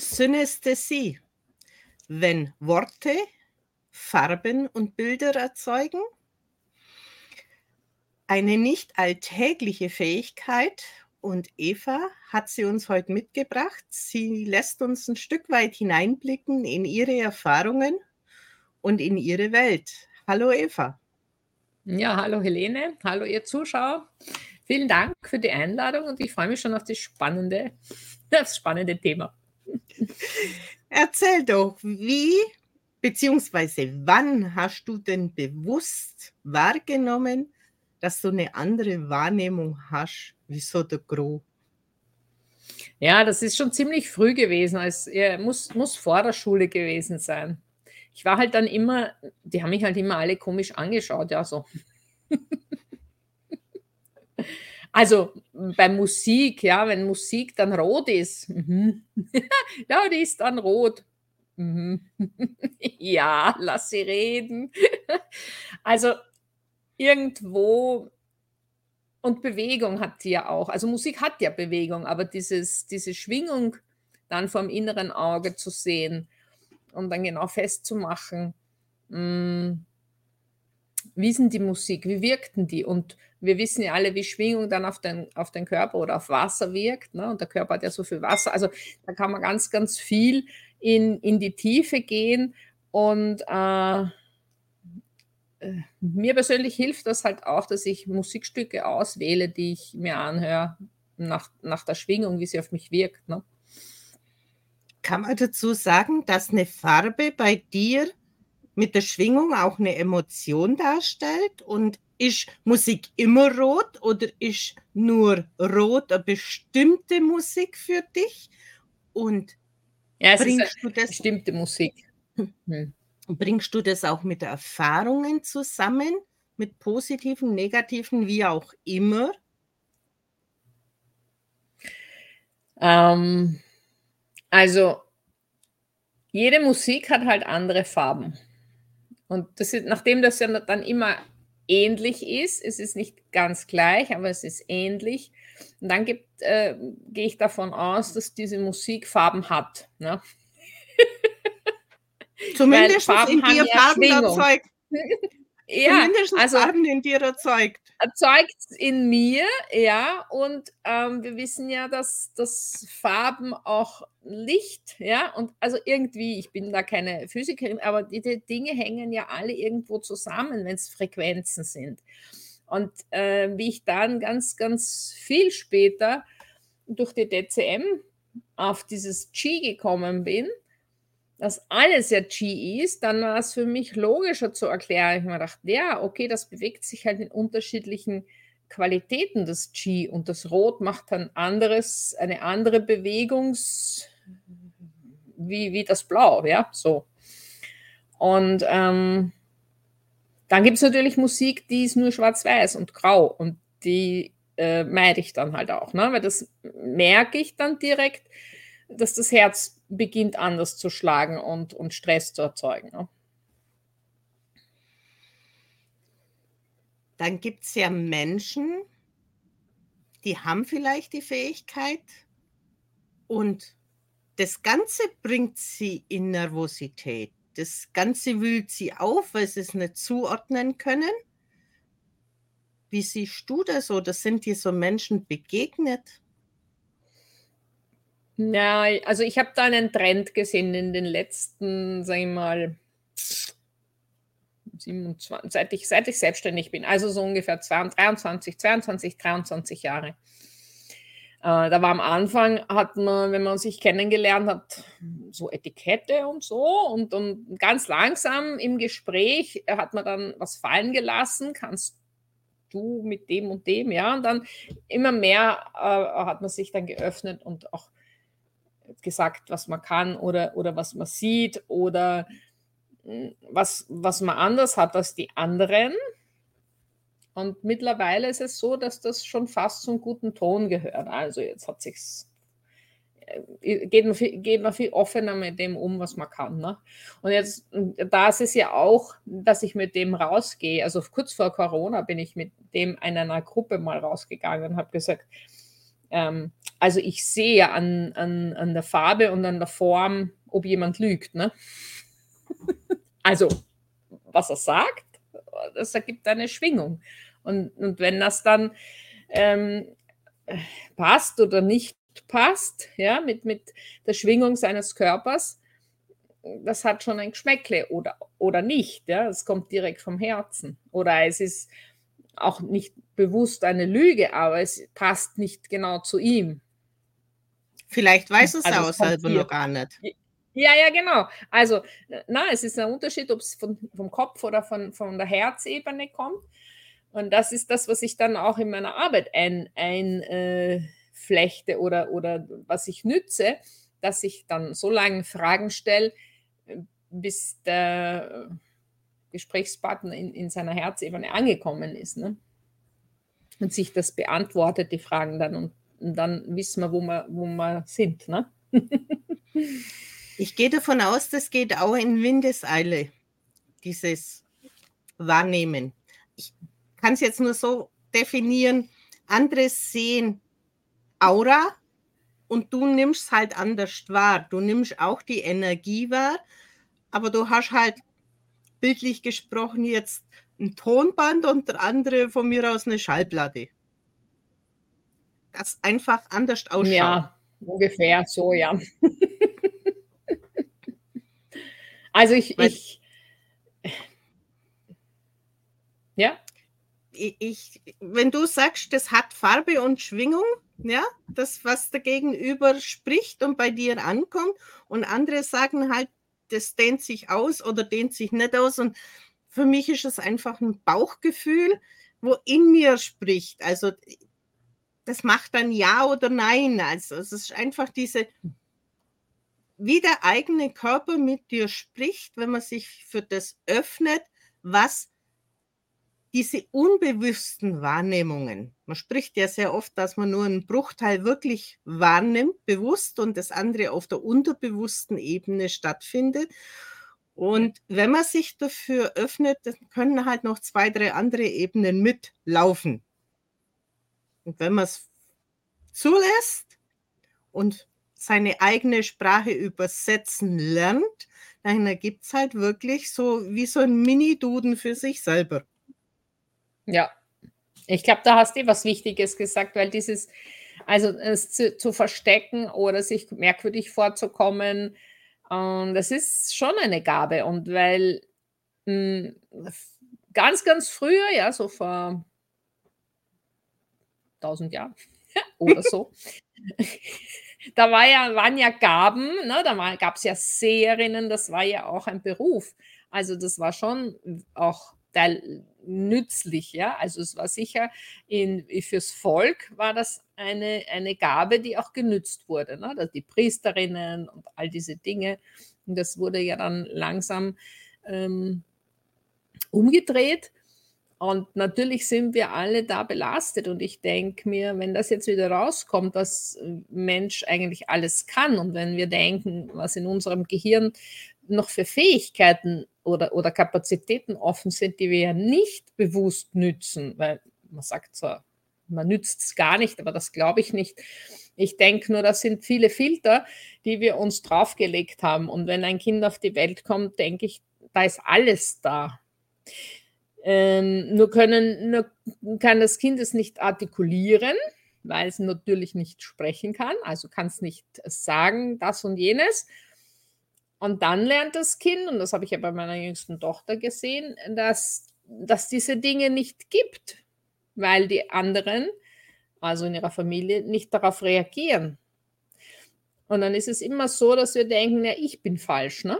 Synästhesie, wenn Worte Farben und Bilder erzeugen. Eine nicht alltägliche Fähigkeit und Eva hat sie uns heute mitgebracht. Sie lässt uns ein Stück weit hineinblicken in ihre Erfahrungen und in ihre Welt. Hallo Eva. Ja, hallo Helene, hallo ihr Zuschauer. Vielen Dank für die Einladung und ich freue mich schon auf das spannende, das spannende Thema. Erzähl doch, wie bzw. wann hast du denn bewusst wahrgenommen, dass du eine andere Wahrnehmung hast, wie so der Gro? Ja, das ist schon ziemlich früh gewesen, ja, muss, muss vor der Schule gewesen sein. Ich war halt dann immer, die haben mich halt immer alle komisch angeschaut, ja, so. Also bei Musik, ja, wenn Musik dann rot ist, mhm. ja, die ist dann rot. Mhm. ja, lass sie reden. also irgendwo und Bewegung hat sie ja auch. Also Musik hat ja Bewegung, aber dieses, diese Schwingung dann vom inneren Auge zu sehen und dann genau festzumachen, mh, hm, wie sind die Musik, wie wirkten die? Und wir wissen ja alle, wie Schwingung dann auf den, auf den Körper oder auf Wasser wirkt. Ne? Und der Körper hat ja so viel Wasser. Also da kann man ganz, ganz viel in, in die Tiefe gehen. Und äh, äh mir persönlich hilft das halt auch, dass ich Musikstücke auswähle, die ich mir anhöre, nach, nach der Schwingung, wie sie auf mich wirkt. Ne? Kann man dazu sagen, dass eine Farbe bei dir mit der Schwingung auch eine Emotion darstellt? Und ist Musik immer rot oder ist nur rot eine bestimmte Musik für dich? Und ja, bringst du das bestimmte Musik. Hm. Bringst du das auch mit Erfahrungen zusammen, mit positiven, negativen, wie auch immer? Ähm, also jede Musik hat halt andere Farben. Und das ist, nachdem das ja dann immer ähnlich ist, es ist nicht ganz gleich, aber es ist ähnlich. Und dann äh, gehe ich davon aus, dass diese Musik Farben hat. Ne? Zumindest in dir Farben erzeugt. ja, Zumindest also, Farben in dir erzeugt. Erzeugt in mir, ja. Und ähm, wir wissen ja, dass, dass Farben auch Licht, ja. Und also irgendwie, ich bin da keine Physikerin, aber die Dinge hängen ja alle irgendwo zusammen, wenn es Frequenzen sind. Und äh, wie ich dann ganz, ganz viel später durch die DCM auf dieses Qi gekommen bin, dass alles ja Qi ist, dann war es für mich logischer zu erklären. Ich habe mir gedacht, ja, okay, das bewegt sich halt in unterschiedlichen Qualitäten des Qi und das Rot macht dann anderes, eine andere Bewegungs, wie, wie das Blau, ja, so. Und ähm, dann gibt es natürlich Musik, die ist nur schwarz-weiß und grau und die äh, meide ich dann halt auch, ne? weil das merke ich dann direkt, dass das Herz beginnt anders zu schlagen und, und Stress zu erzeugen. Ne? Dann gibt es ja Menschen, die haben vielleicht die Fähigkeit und das Ganze bringt sie in Nervosität. Das Ganze wühlt sie auf, weil sie es nicht zuordnen können. Wie siehst du das oder sind dir so Menschen begegnet? Ja, also ich habe da einen Trend gesehen in den letzten, sag ich mal, 27, seit ich, seit ich selbstständig bin, also so ungefähr 23, 22, 23 Jahre. Äh, da war am Anfang, hat man, wenn man sich kennengelernt hat, so Etikette und so. Und, und ganz langsam im Gespräch hat man dann was fallen gelassen, kannst du mit dem und dem, ja, und dann immer mehr äh, hat man sich dann geöffnet und auch gesagt, was man kann oder, oder was man sieht oder hm, was, was man anders hat als die anderen. Und mittlerweile ist es so, dass das schon fast zum guten Ton gehört. Also jetzt hat sich's äh, geht man, viel, geht man viel offener mit dem um, was man kann. Ne? Und jetzt, da ist es ja auch, dass ich mit dem rausgehe. Also kurz vor Corona bin ich mit dem in einer Gruppe mal rausgegangen und habe gesagt, ähm, also ich sehe an, an, an der Farbe und an der Form, ob jemand lügt. Ne? also, was er sagt, das ergibt eine Schwingung. Und, und wenn das dann ähm, passt oder nicht passt, ja, mit, mit der Schwingung seines Körpers, das hat schon ein Geschmäckle oder, oder nicht. Ja, es kommt direkt vom Herzen. Oder es ist auch nicht bewusst eine Lüge, aber es passt nicht genau zu ihm. Vielleicht weiß es also auch selber noch gar nicht. Ja, ja, genau. Also, na, es ist ein Unterschied, ob es von, vom Kopf oder von, von der Herzebene kommt. Und das ist das, was ich dann auch in meiner Arbeit einflechte ein, äh, oder, oder was ich nütze, dass ich dann so lange Fragen stelle, bis der Gesprächspartner in, in seiner Herzebene angekommen ist. Ne? Und sich das beantwortet, die Fragen dann. Und, und dann wissen wir, wo wir, wo wir sind. Ne? ich gehe davon aus, das geht auch in Windeseile, dieses Wahrnehmen. Ich kann es jetzt nur so definieren, andere sehen Aura und du nimmst halt anders wahr. Du nimmst auch die Energie wahr, aber du hast halt bildlich gesprochen jetzt ein Tonband und der andere von mir aus eine Schallplatte. Das einfach anders ausschaut. Ja, ungefähr so, ja. also ich, ich ja. Ich, wenn du sagst, das hat Farbe und Schwingung, ja, das, was der Gegenüber spricht und bei dir ankommt, und andere sagen halt, das dehnt sich aus oder dehnt sich nicht aus. Und für mich ist es einfach ein Bauchgefühl, wo in mir spricht. Also das macht dann Ja oder Nein. Also es ist einfach diese, wie der eigene Körper mit dir spricht, wenn man sich für das öffnet, was diese unbewussten Wahrnehmungen, man spricht ja sehr oft, dass man nur einen Bruchteil wirklich wahrnimmt, bewusst und das andere auf der unterbewussten Ebene stattfindet. Und wenn man sich dafür öffnet, dann können halt noch zwei, drei andere Ebenen mitlaufen. Und wenn man es zulässt und seine eigene Sprache übersetzen lernt, dann ergibt es halt wirklich so wie so ein Mini-Duden für sich selber. Ja, ich glaube, da hast du was Wichtiges gesagt, weil dieses, also es zu, zu verstecken oder sich merkwürdig vorzukommen, ähm, das ist schon eine Gabe. Und weil mh, hm, ganz, ganz früher, ja, so vor 1000 Jahren oder so, da war ja, waren ja Gaben, ne, da gab es ja Seherinnen, das war ja auch ein Beruf. Also das war schon auch Teil nützlich, ja. Also es war sicher in, fürs Volk war das eine, eine Gabe, die auch genützt wurde. Ne? Also die Priesterinnen und all diese Dinge. Und das wurde ja dann langsam ähm, umgedreht. Und natürlich sind wir alle da belastet. Und ich denke mir, wenn das jetzt wieder rauskommt, was Mensch eigentlich alles kann, und wenn wir denken, was in unserem Gehirn noch für Fähigkeiten oder, oder Kapazitäten offen sind, die wir ja nicht bewusst nützen, weil man sagt zwar, man nützt es gar nicht, aber das glaube ich nicht. Ich denke nur, das sind viele Filter, die wir uns draufgelegt haben. Und wenn ein Kind auf die Welt kommt, denke ich, da ist alles da. Ähm, nur, können, nur kann das Kind es nicht artikulieren, weil es natürlich nicht sprechen kann, also kann es nicht sagen, das und jenes. Und dann lernt das Kind, und das habe ich ja bei meiner jüngsten Tochter gesehen, dass, dass diese Dinge nicht gibt, weil die anderen, also in ihrer Familie, nicht darauf reagieren. Und dann ist es immer so, dass wir denken, ja, ich bin falsch, ne?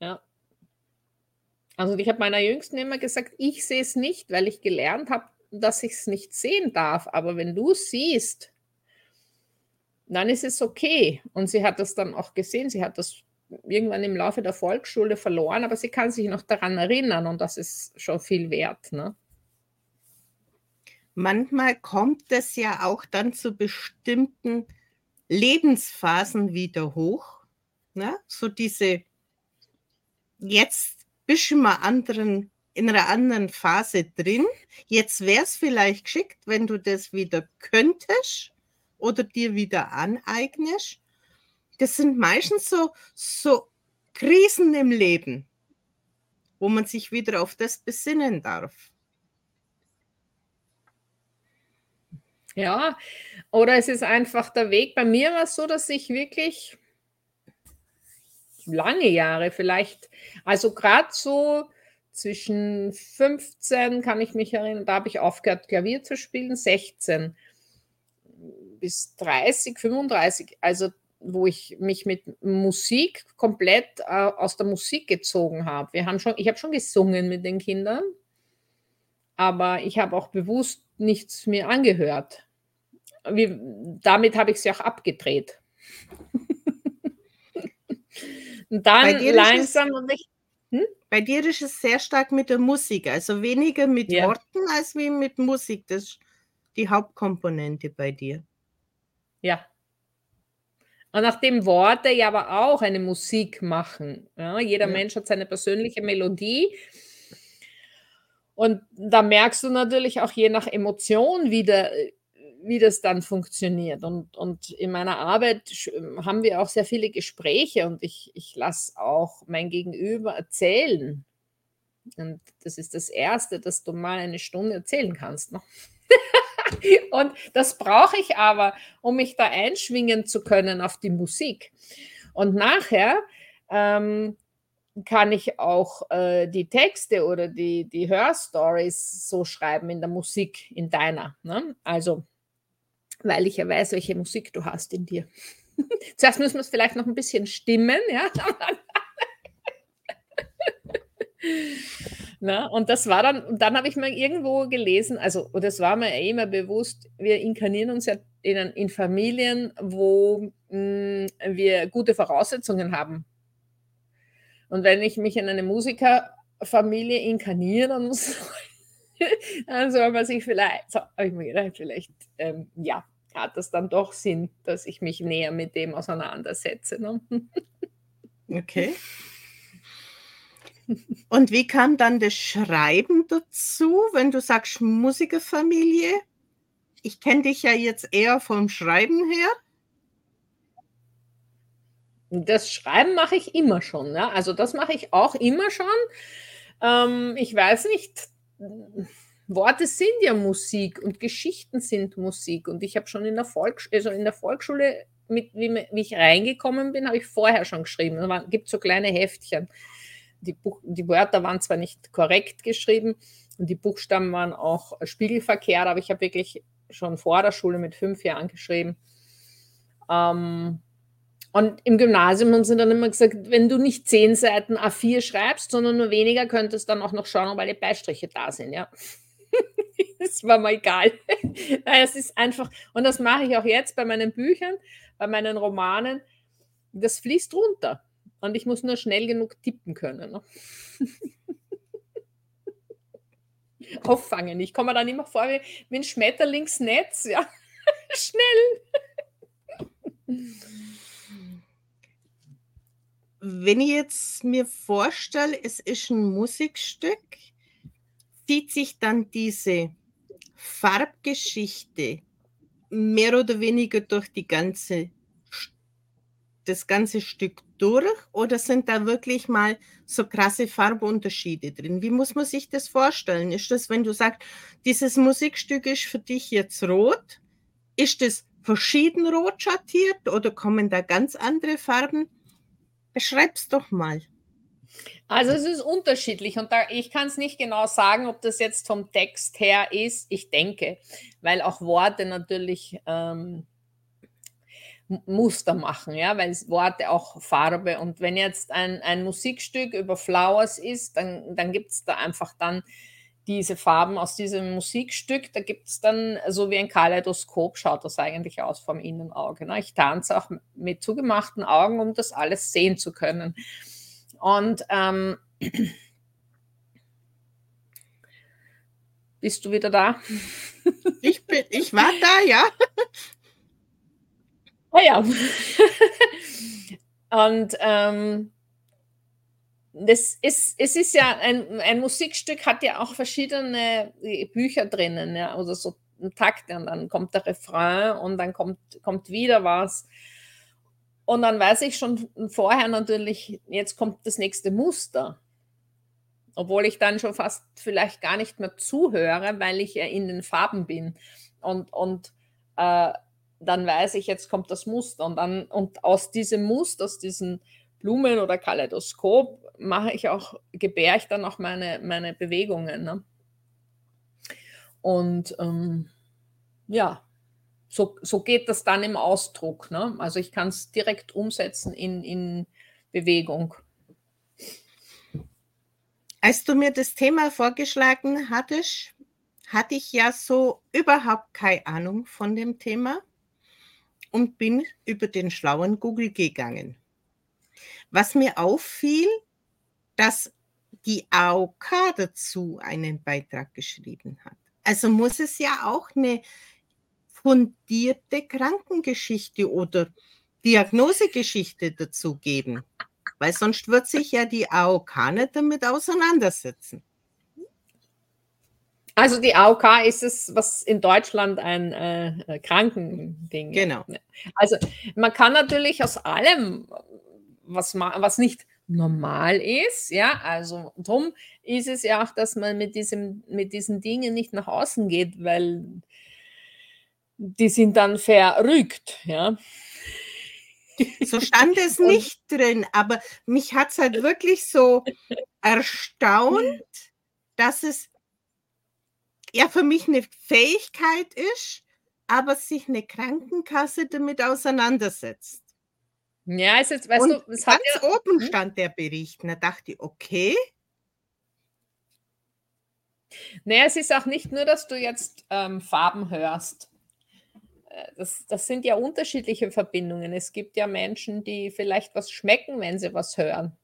Ja. Also ich habe meiner Jüngsten immer gesagt, ich sehe es nicht, weil ich gelernt habe, dass ich es nicht sehen darf. Aber wenn du siehst, dann ist es okay. Und sie hat das dann auch gesehen. Sie hat das irgendwann im Laufe der Volksschule verloren, aber sie kann sich noch daran erinnern und das ist schon viel wert. Ne? Manchmal kommt es ja auch dann zu bestimmten Lebensphasen wieder hoch. Ne? So diese, jetzt bist du mal anderen in einer anderen Phase drin. Jetzt wäre es vielleicht geschickt, wenn du das wieder könntest oder dir wieder aneignest. Das sind meistens so, so Krisen im Leben, wo man sich wieder auf das besinnen darf. Ja, oder es ist einfach der Weg. Bei mir war es so, dass ich wirklich lange Jahre vielleicht, also gerade so zwischen 15 kann ich mich erinnern, da habe ich aufgehört, Klavier zu spielen, 16 bis 30, 35, also wo ich mich mit Musik komplett äh, aus der Musik gezogen habe. Wir haben schon, ich habe schon gesungen mit den Kindern, aber ich habe auch bewusst nichts mir angehört. Wie, damit habe ich sie auch abgedreht. Und dann langsam und ich. Hm? Bei dir ist es sehr stark mit der Musik, also weniger mit ja. Worten als wie mit Musik. Das ist die Hauptkomponente bei dir. Ja. Und nachdem Worte ja aber auch eine Musik machen. Ja, jeder ja. Mensch hat seine persönliche Melodie. Und da merkst du natürlich auch je nach Emotion wieder, wie das dann funktioniert. Und, und in meiner Arbeit haben wir auch sehr viele Gespräche und ich, ich lasse auch mein Gegenüber erzählen. Und das ist das Erste, dass du mal eine Stunde erzählen kannst. Ne? und das brauche ich aber, um mich da einschwingen zu können auf die Musik. Und nachher ähm, kann ich auch äh, die Texte oder die, die Hörstories so schreiben in der Musik, in deiner. Ne? Also weil ich ja weiß, welche Musik du hast in dir. Zuerst müssen wir es vielleicht noch ein bisschen stimmen, ja. Na, und das war dann, dann habe ich mal irgendwo gelesen, also, und das war mir immer bewusst, wir inkarnieren uns ja in, in Familien, wo mh, hm, wir gute Voraussetzungen haben. Und wenn ich mich in eine Musikerfamilie inkarnieren muss, dann soll man sich vielleicht, so, habe ich mir gedacht, vielleicht, ähm, ja, hat das dann doch Sinn, dass ich mich näher mit dem auseinandersetze. Ne? Okay. Und wie kam dann das Schreiben dazu, wenn du sagst Musikerfamilie? Ich kenne dich ja jetzt eher vom Schreiben her. Das Schreiben mache ich immer schon. Ja? Also das mache ich auch immer schon. Ähm, ich weiß nicht, Worte sind ja Musik und Geschichten sind Musik. Und ich habe schon in der, Volks also in der Volksschule, mit, wie, wie ich reingekommen bin, habe ich vorher schon geschrieben. Es gibt so kleine Heftchen. Die, Buch, die Wörter waren zwar nicht korrekt geschrieben und die Buchstaben waren auch spiegelverkehrt, aber ich habe wirklich schon vor der Schule mit fünf Jahren geschrieben. Ähm, und im Gymnasium haben sie dann immer gesagt, wenn du nicht zehn Seiten A4 schreibst, sondern nur weniger, könntest du dann auch noch schauen, ob alle Beistriche da sind. Ja. Es war mal egal. Es ist einfach, und das mache ich auch jetzt bei meinen Büchern, bei meinen Romanen, das fließt runter. Und ich muss nur schnell genug tippen können. Ne? Auffangen. Ich komme dann immer vor wie, wie ein Schmetterlingsnetz. Ja. schnell. Wenn ich jetzt mir vorstelle, es ist ein Musikstück, zieht sich dann diese Farbgeschichte mehr oder weniger durch die ganze, das ganze Stück durch oder sind da wirklich mal so krasse Farbunterschiede drin? Wie muss man sich das vorstellen? Ist das, wenn du sagst, dieses Musikstück ist für dich jetzt rot, ist das verschieden rot schattiert oder kommen da ganz andere Farben? Beschreib's doch mal. Also es ist unterschiedlich und da, ich kann es nicht genau sagen, ob das jetzt vom Text her ist. Ich denke, weil auch Worte natürlich ähm, Muster machen, ja, weil Worte auch Farbe und wenn jetzt ein, ein Musikstück über Flowers ist, dann, dann gibt es da einfach dann diese Farben aus diesem Musikstück, da gibt es dann so wie ein Kaleidoskop, schaut das eigentlich aus vom Innenauge. Ne? Ich tanze auch mit zugemachten Augen, um das alles sehen zu können. Und ähm, bist du wieder da? Ich, bin, ich war da, ja. Oh ja. Und ähm, das ist, es ist ja ein, ein Musikstück, hat ja auch verschiedene Bücher drinnen, ja, oder so ein Takt, und dann kommt der Refrain und dann kommt, kommt wieder was. Und dann weiß ich schon vorher natürlich, jetzt kommt das nächste Muster. Obwohl ich dann schon fast vielleicht gar nicht mehr zuhöre, weil ich ja in den Farben bin. Und, und äh, dann weiß ich, jetzt kommt das Muster. Und, dann, und aus diesem Muster, aus diesen Blumen oder Kaleidoskop, mache ich auch, gebäre ich dann auch meine, meine Bewegungen. Ne? Und ähm, ja, so, so geht das dann im Ausdruck. Ne? Also ich kann es direkt umsetzen in, in Bewegung. Als du mir das Thema vorgeschlagen hattest, hatte ich ja so überhaupt keine Ahnung von dem Thema und bin über den schlauen Google gegangen. Was mir auffiel, dass die AOK dazu einen Beitrag geschrieben hat. Also muss es ja auch eine fundierte Krankengeschichte oder Diagnosegeschichte dazu geben, weil sonst wird sich ja die AOK nicht damit auseinandersetzen. Also die AOK ist es, was in Deutschland ein äh, Krankending Genau. Also man kann natürlich aus allem, was, was nicht normal ist, ja, also darum ist es ja auch, dass man mit, diesem, mit diesen Dingen nicht nach außen geht, weil die sind dann verrückt, ja. So stand es nicht drin, aber mich hat es halt wirklich so erstaunt, dass es ja für mich eine Fähigkeit ist, aber sich eine Krankenkasse damit auseinandersetzt. Ja, ist jetzt, weißt Und du, es ganz ja, oben hm? stand der Bericht. Und da dachte ich, okay. Naja, es ist auch nicht nur, dass du jetzt ähm, Farben hörst. Äh, das, das sind ja unterschiedliche Verbindungen. Es gibt ja Menschen, die vielleicht was schmecken, wenn sie was hören.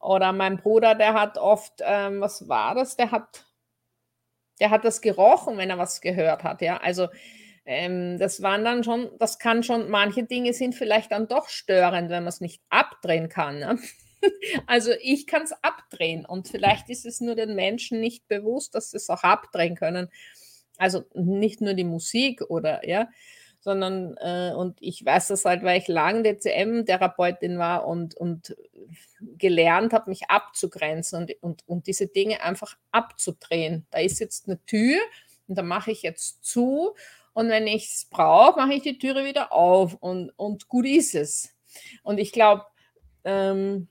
Oder mein Bruder, der hat oft, ähm, was war das? Der hat der hat das gerochen, wenn er was gehört hat, ja. Also ähm, das waren dann schon, das kann schon, manche Dinge sind vielleicht dann doch störend, wenn man es nicht abdrehen kann. Ne? Also ich kann es abdrehen und vielleicht ist es nur den Menschen nicht bewusst, dass sie es auch abdrehen können. Also nicht nur die Musik oder ja, sondern äh, und ich weiß das halt, weil ich lange DCM-Therapeutin war und, und gelernt habe, mich abzugrenzen und, und, und diese Dinge einfach abzudrehen. Da ist jetzt eine Tür und da mache ich jetzt zu und wenn ich es brauche, mache ich die Türe wieder auf und, und gut ist es. Und ich glaube, ähm,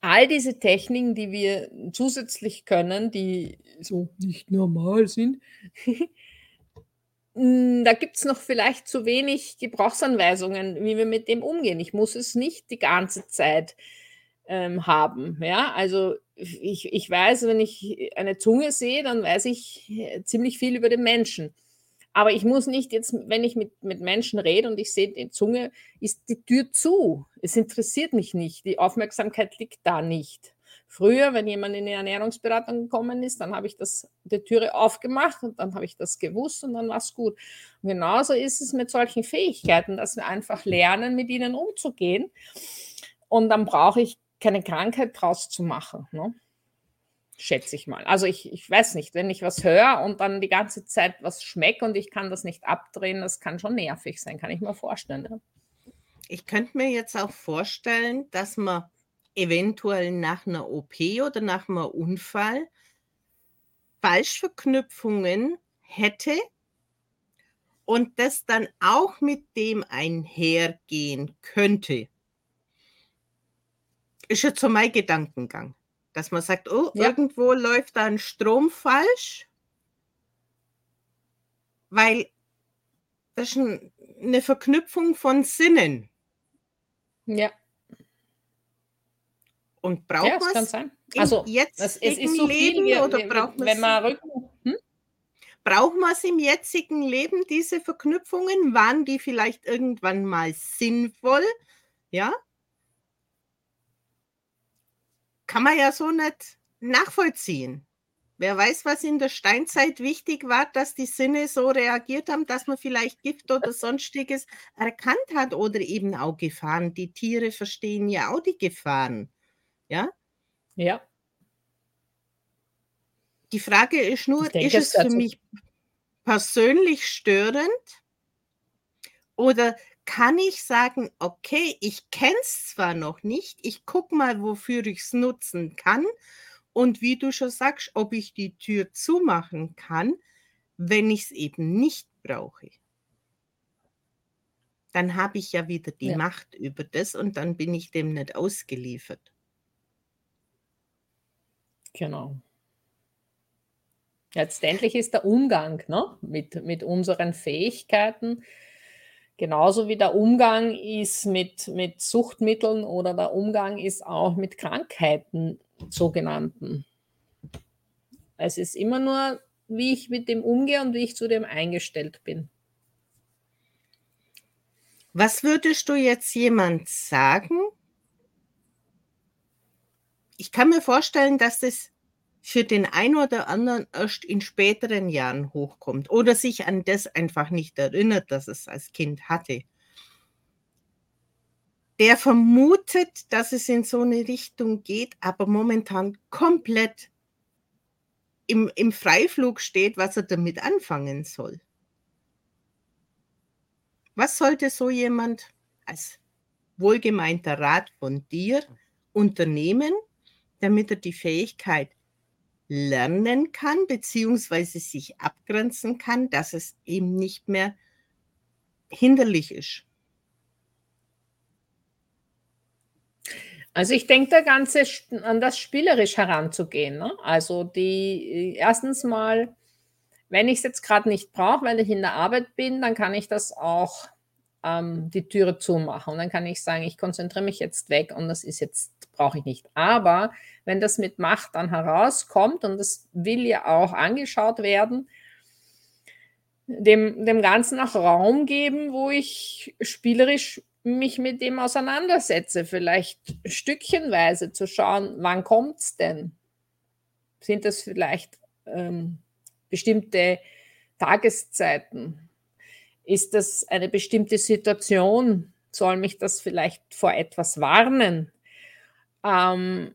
all diese Techniken, die wir zusätzlich können, die so nicht normal sind, da gibt es noch vielleicht zu wenig Gebrauchsanweisungen, wie wir mit dem umgehen. Ich muss es nicht die ganze Zeit ähm, haben. Ja, also ich, ich weiß, wenn ich eine Zunge sehe, dann weiß ich äh, ziemlich viel über den Menschen. Aber ich muss nicht jetzt, wenn ich mit, mit Menschen rede und ich sehe die Zunge, ist die Tür zu. Es interessiert mich nicht. Die Aufmerksamkeit liegt da nicht. Früher, wenn jemand in die Ernährungsberatung gekommen ist, dann habe ich das, die Türe aufgemacht und dann habe ich das gewusst und dann war es gut. Und genauso ist es mit solchen Fähigkeiten, dass wir einfach lernen, mit ihnen umzugehen. Und dann brauche ich keine Krankheit draus zu machen. Ne? Schätze ich mal. Also ich, ich weiß nicht, wenn ich was höre und dann die ganze Zeit was schmecke und ich kann das nicht abdrehen, das kann schon nervig sein, kann ich mir vorstellen. Ja? Ich könnte mir jetzt auch vorstellen, dass man eventuell nach einer OP oder nach einem Unfall Falschverknüpfungen hätte und das dann auch mit dem einhergehen könnte. Ist jetzt so mein Gedankengang, dass man sagt, oh, ja. irgendwo läuft da ein Strom falsch, weil das ist eine Verknüpfung von Sinnen. Ja. Und braucht ja, man es. Also, jetzt es, es ist so Leben viel, oder braucht man wenn man Rücken, hm? Braucht man es im jetzigen Leben, diese Verknüpfungen? Waren die vielleicht irgendwann mal sinnvoll? Ja? Kann man ja so nicht nachvollziehen. Wer weiß, was in der Steinzeit wichtig war, dass die Sinne so reagiert haben, dass man vielleicht Gift oder sonstiges erkannt hat oder eben auch Gefahren. Die Tiere verstehen ja auch die Gefahren. Ja? Ja. Die Frage ist nur, denke, ist es für mich persönlich störend oder kann ich sagen, okay, ich kenne es zwar noch nicht, ich gucke mal, wofür ich es nutzen kann und wie du schon sagst, ob ich die Tür zumachen kann, wenn ich es eben nicht brauche. Dann habe ich ja wieder die Ja. Macht über das und dann bin ich dem nicht ausgeliefert. Genau. Letztendlich ist der Umgang, ne, mit mit unseren Fähigkeiten genauso wie der Umgang ist mit mit Suchtmitteln oder der Umgang ist auch mit Krankheiten, sogenannten. Es ist immer nur, wie ich mit dem umgehe und wie ich zu dem eingestellt bin. Was würdest du jetzt jemand sagen? Ich kann mir vorstellen, dass das für den einen oder anderen erst in späteren Jahren hochkommt oder sich an das einfach nicht erinnert, dass es als Kind hatte. Der vermutet, dass es in so eine Richtung geht, aber momentan komplett im im Freiflug steht, was er damit anfangen soll. Was sollte so jemand als wohlgemeinter Rat von dir unternehmen, damit er die Fähigkeit lernen kann, beziehungsweise sich abgrenzen kann, dass es ihm nicht mehr hinderlich ist? Also, ich denke, der ganze an das spielerisch heranzugehen, ne? Also, die äh, erstens mal, wenn ich's jetzt grad nicht brauche, weil ich in der Arbeit bin, dann kann ich das auch ähm, die Türe zumachen. Und dann kann ich sagen: „Ich konzentriere mich jetzt weg und das ist jetzt brauche ich nicht.“ Aber wenn das mit Macht dann herauskommt und das will ja auch angeschaut werden dem dem Ganzen auch Raum geben, wo ich spielerisch mich mit dem auseinandersetze, vielleicht stückchenweise zu schauen, wann kommt's denn? Sind das vielleicht, ähm, bestimmte Tageszeiten? Ist das eine bestimmte Situation? Soll mich das vielleicht vor etwas warnen? Ähm,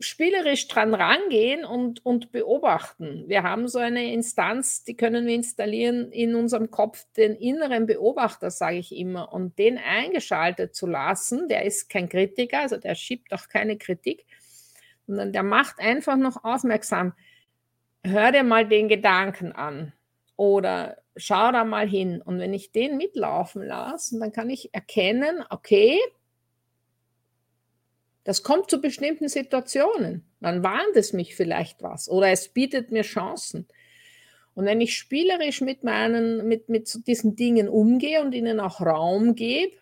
spielerisch dran rangehen und und beobachten. Wir haben so eine Instanz, die können wir installieren in unserem Kopf, den inneren Beobachter, sage ich immer, und den eingeschaltet zu lassen, der ist kein Kritiker, also der schiebt auch keine Kritik, sondern der macht einfach noch aufmerksam: „Hör dir mal den Gedanken an“ oder „Schau da mal hin.“ Und wenn ich den mitlaufen lasse, dann kann ich erkennen, okay das kommt zu bestimmten Situationen. Dann warnt es mich vielleicht was oder es bietet mir Chancen. Und wenn ich spielerisch mit meinen mit mit diesen Dingen umgehe und ihnen auch Raum gebe,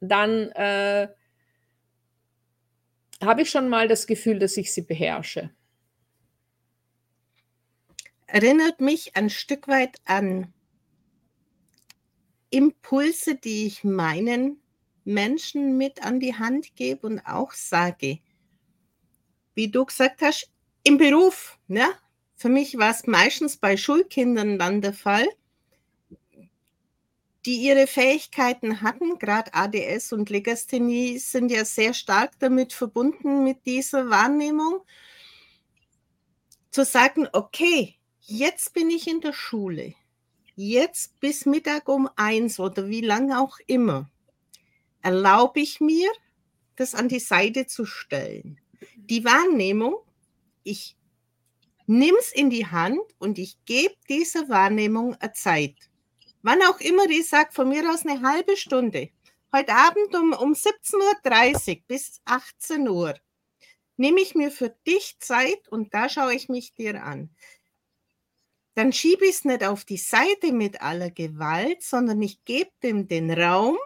dann, äh habe ich schon mal das Gefühl, dass ich sie beherrsche. Erinnert mich ein Stück weit an Impulse, die ich meinen Menschen mit an die Hand gebe und auch sage wie du gesagt hast, im Beruf, ne? Für mich war's meistens bei Schulkindern dann der Fall die ihre Fähigkeiten hatten, grad ADS und Legasthenie sind ja sehr stark damit verbunden mit dieser Wahrnehmung. Zu sagen: „Okay, jetzt bin ich in der Schule. Jetzt bis Mittag um 1 oder wie lang auch immer, erlaube ich mir, das an die Seite zu stellen.“ Die Wahrnehmung, ich nehme es in die Hand und ich gebe dieser Wahrnehmung a Zeit. Wann auch immer die sagt, von mir aus 'ne halbe Stunde. Heute Abend um um 17:30 bis 18:00 nehme ich mir für dich Zeit und da schaue ich mich dir an. Dann schiebe ich's nicht auf die Seite mit aller Gewalt, sondern ich gebe dem den Raum.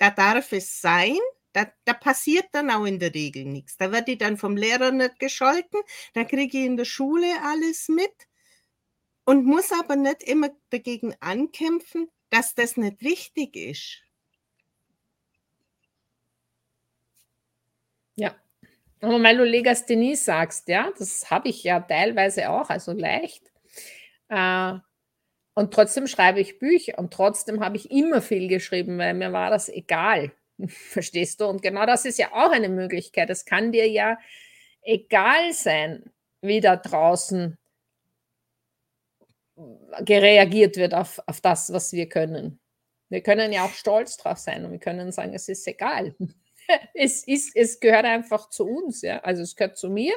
Da darf es sein. Da da passiert dann auch in der Regel nix. Da werde ich dann vom Lehrer nicht gescholten, dann kriege ich in der Schule alles mit und muss aber nicht immer dagegen ankämpfen, dass das nicht richtig ist. Ja. Aber weil du Legasthenie sagst, ja, das habe ich ja teilweise auch, also leicht. Äh, und trotzdem schreibe ich Bücher und trotzdem habe ich immer viel geschrieben, weil mir war das egal. Verstehst du? Und genau das ist ja auch eine Möglichkeit. Es kann dir ja egal sein, wie da draußen gereagiert wird auf, auf das, was wir können. Wir können ja auch stolz drauf sein und wir können sagen, es ist egal. es, ist, es gehört einfach zu uns, ja. Also es gehört zu mir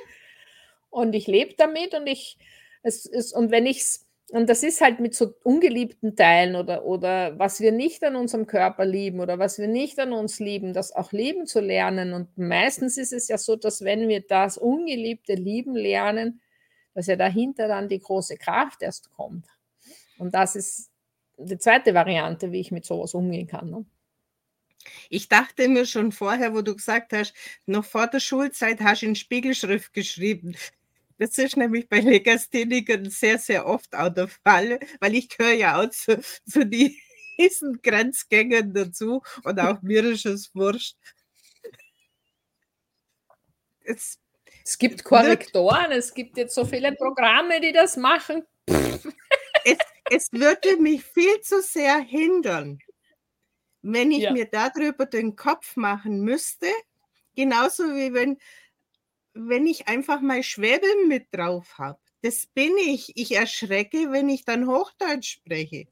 und ich lebe damit und ich, es ist, und wenn ich es, und das ist halt mit so ungeliebten Teilen oder, oder was wir nicht an unserem Körper lieben oder was wir nicht an uns lieben, das auch lieben zu lernen. Und meistens ist es ja so, dass wenn wir das Ungeliebte lieben lernen, dass ja dahinter dann die große Kraft erst kommt. Und das ist die zweite Variante, wie ich mit sowas umgehen kann. Ne? Ich dachte mir schon vorher, wo du gesagt hast, noch vor der Schulzeit hast du in Spiegelschrift geschrieben. Das ist nämlich bei Legasthenikern sehr, sehr oft auch der Fall, weil ich gehöre ja auch zu, zu diesen Grenzgängern dazu und auch mir ist es wurscht. Es, es gibt Korrektoren, es gibt jetzt so viele Programme, die das machen. Es, es würde mich viel zu sehr hindern, wenn ich ja. mir darüber den Kopf machen müsste, genauso wie wenn wenn ich einfach mal Schwäbeln mit drauf habe. Das bin ich. Ich erschrecke, wenn ich dann Hochdeutsch spreche.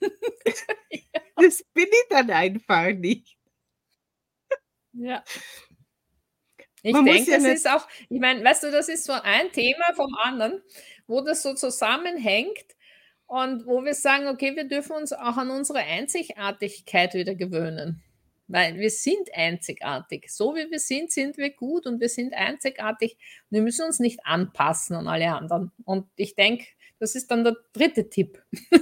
Das bin ich dann einfach nicht. Ja. Ich Man denke, ja das ist auch, ich meine, weißt du, das ist so ein Thema vom anderen, wo das so zusammenhängt und wo wir sagen, okay, wir dürfen uns auch an unsere Einzigartigkeit wieder gewöhnen. Weil wir sind einzigartig. So wie wir sind, sind wir gut und wir sind einzigartig. Wir müssen uns nicht anpassen an alle anderen. Und ich denke, das ist dann der dritte Tipp.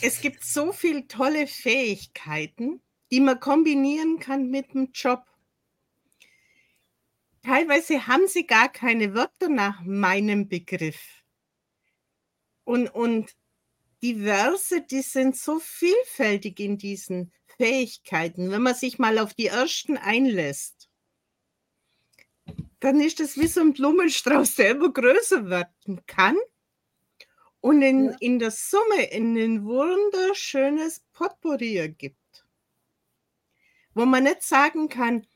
es gibt so viele tolle Fähigkeiten, die man kombinieren kann mit dem Job. Teilweise haben sie gar keine Wörter nach meinem Begriff. Und, und diverse, die sind so vielfältig in diesen Fähigkeiten. Wenn man sich mal auf die ersten einlässt, dann ist es wie so ein Blumenstrauß, der immer größer werden kann und in, in der Summe in ein wunderschönes Potpourri ergibt. Wo man nicht sagen kann,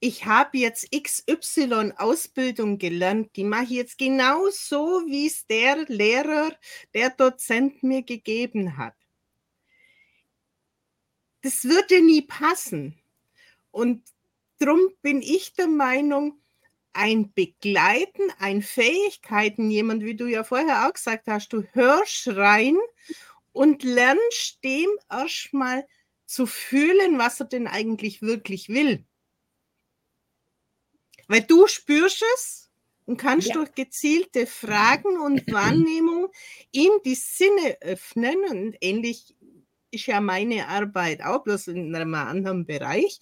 ich habe jetzt XY Ausbildung gelernt, die mache ich jetzt genau so, wie es der Lehrer, der Dozent mir gegeben hat. Das würde nie passen. Und darum bin ich der Meinung, ein Begleiten, ein Fähigkeiten, jemand, wie du ja vorher auch gesagt hast, du hörst rein und lernst dem erstmal zu fühlen, was er denn eigentlich wirklich will. Weil du spürst es und kannst ja. durch gezielte Fragen und Wahrnehmung ihm die Sinne öffnen. Und ähnlich ist ja meine Arbeit auch, bloß in einem anderen Bereich.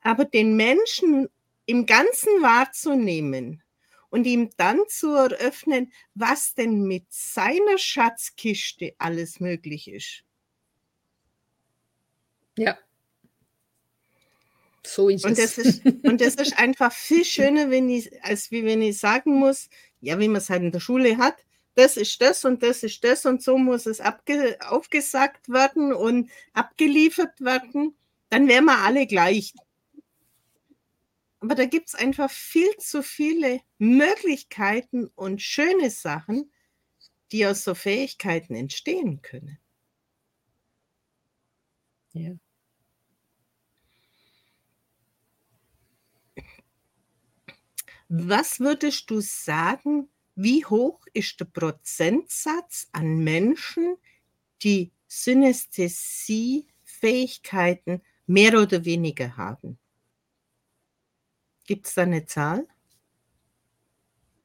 Aber den Menschen im Ganzen wahrzunehmen und ihm dann zu eröffnen, was denn mit seiner Schatzkiste alles möglich ist. Ja. So ist und es. Das ist, und das ist einfach viel schöner, wenn ich, als wie wenn ich sagen muss, ja, wie man es halt in der Schule hat, das ist das und das ist das und so muss es abge, aufgesagt werden und abgeliefert werden, dann wären wir alle gleich. Aber da gibt es einfach viel zu viele Möglichkeiten und schöne Sachen, die aus so Fähigkeiten entstehen können. Ja. Was würdest du sagen, wie hoch ist der Prozentsatz an Menschen, die Synästhesie-Fähigkeiten mehr oder weniger haben? Gibt es da eine Zahl?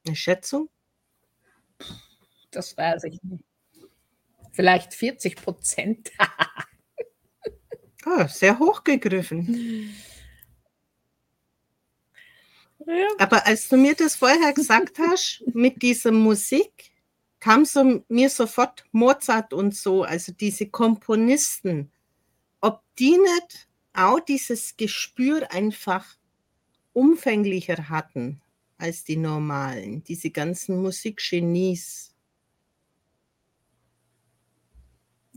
Eine Schätzung? Das weiß ich nicht. Vielleicht 40 Prozent. oh, sehr hoch gegriffen. Ja. Aber als du mir das vorher gesagt hast, mit dieser Musik, kam so mir sofort Mozart und so, also diese Komponisten, ob die nicht auch dieses Gespür einfach umfänglicher hatten als die normalen, diese ganzen Musikgenies.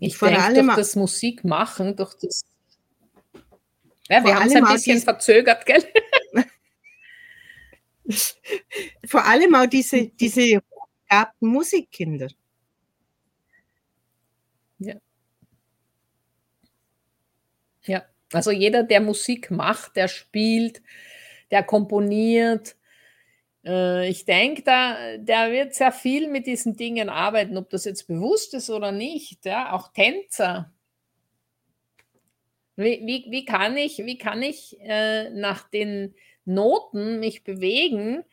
Ich Vor denke, allem durch das Musikmachen, durch das ja, wir haben's allem ein bisschen verzögert, gell? Vor allem auch diese diese Musikkinder. Ja. Ja, also jeder, der Musik macht, der spielt, der komponiert, äh, ich denke, da der wird sehr viel mit diesen Dingen arbeiten, ob das jetzt bewusst ist oder nicht, ja, auch Tänzer. Wie wie wie kann ich wie kann ich, äh, nach den Noten mich bewegen?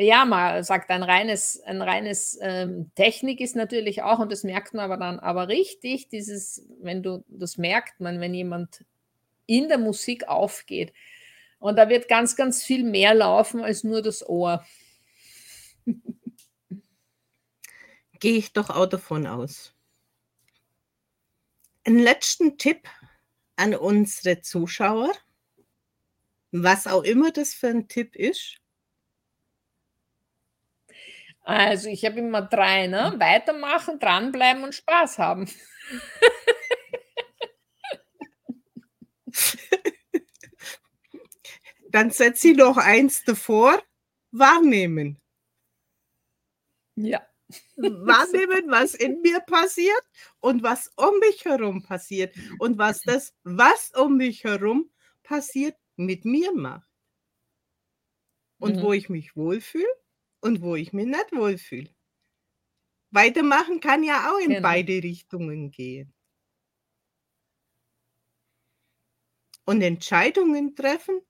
Ja, mal sagt ein reines ein reines, ähm Technik ist natürlich auch und das merkt man aber dann aber richtig, dieses wenn du das merkt man, wenn jemand in der Musik aufgeht. Und da wird ganz, ganz viel mehr laufen als nur das Ohr. Gehe ich doch auch davon aus. 'N letzten Tipp an unsere Zuschauer, was auch immer das für 'n Tipp ist. Also, ich habe immer 3, ne? Weitermachen, dranbleiben und Spaß haben. Dann setze ich noch eins davor, wahrnehmen. Ja. Wahrnehmen, was in mir passiert und was um mich herum passiert und was das, was um mich herum passiert, mit mir macht. Und wo Mhm. ich mich wohlfühle und wo ich mich nicht wohlfühle. Weitermachen kann ja auch in Genau. beide Richtungen gehen. Und Entscheidungen treffen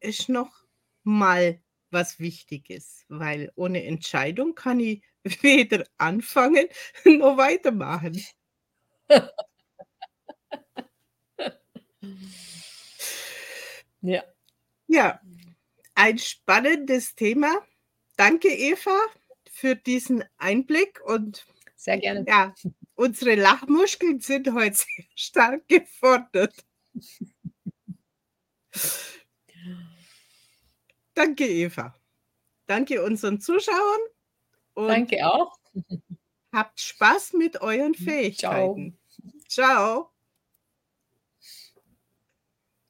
ist noch mal was Wichtiges, weil ohne Entscheidung kann ich weder anfangen noch weitermachen. Ja. Ja, ein spannendes Thema. Danke, Eva, für diesen Einblick und Sehr gerne. ja, unsere Lachmuskeln sind heute sehr stark gefordert. Danke, Eva. Danke unseren Zuschauern und Danke auch. habt Spaß mit euren. Fähigkeiten. Tschau.